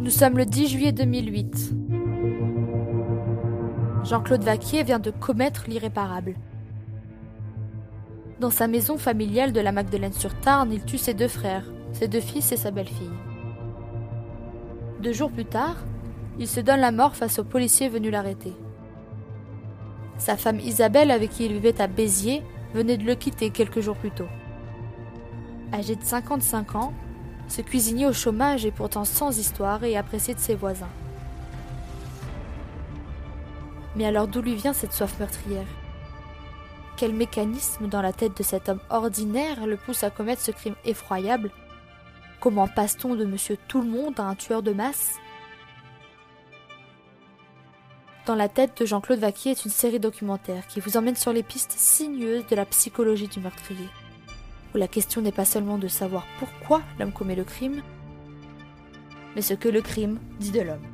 Nous sommes le 10 juillet 2008. Jean-Claude Vaquier vient de commettre l'irréparable. Dans sa maison familiale de la Magdeleine-sur-Tarn, il tue ses deux frères, ses deux fils et sa belle-fille. Deux jours plus tard, il se donne la mort face aux policiers venus l'arrêter. Sa femme Isabelle, avec qui il vivait à Béziers, venait de le quitter quelques jours plus tôt. Âgé de 55 ans, ce cuisinier au chômage est pourtant sans histoire et apprécié de ses voisins. Mais alors d'où lui vient cette soif meurtrière? Quel mécanisme dans la tête de cet homme ordinaire le pousse à commettre ce crime effroyable? Comment passe-t-on de monsieur tout le monde à un tueur de masse? Dans la tête de Jean-Claude Vaquier est une série documentaire qui vous emmène sur les pistes sinueuses de la psychologie du meurtrier où la question n'est pas seulement de savoir pourquoi l'homme commet le crime, mais ce que le crime dit de l'homme.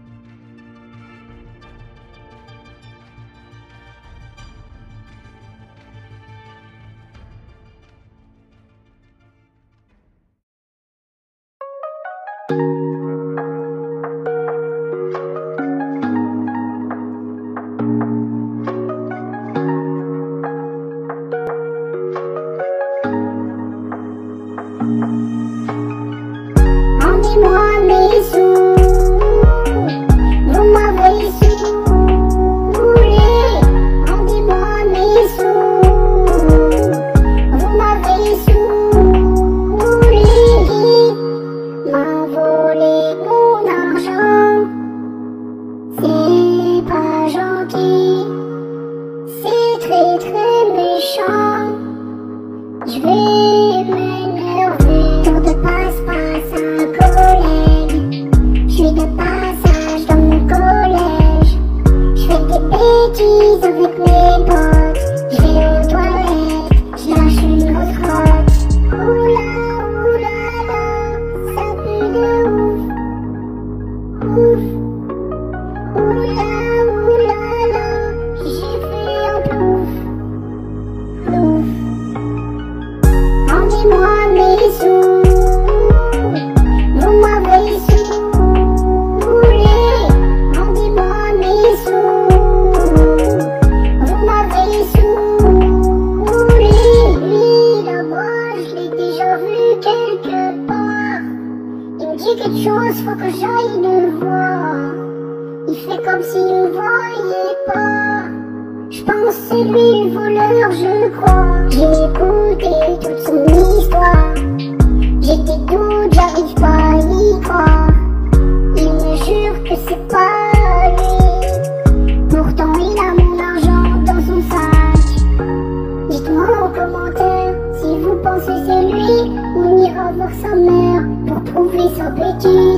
Às me nem eu vejo, passa, passa. Chose, faut que j'aille le voir. Il fait comme s'il me voyait pas. Je pense c'est lui le voleur, je crois. J'ai écouté toute son histoire. J'ai des doutes, j'arrive pas à y croire. Il me jure que c'est pas lui. Pourtant il a mon argent dans son sac. Dites-moi en commentaire si vous pensez c'est lui. On ira voir sa mère pour prouver sa bêtise.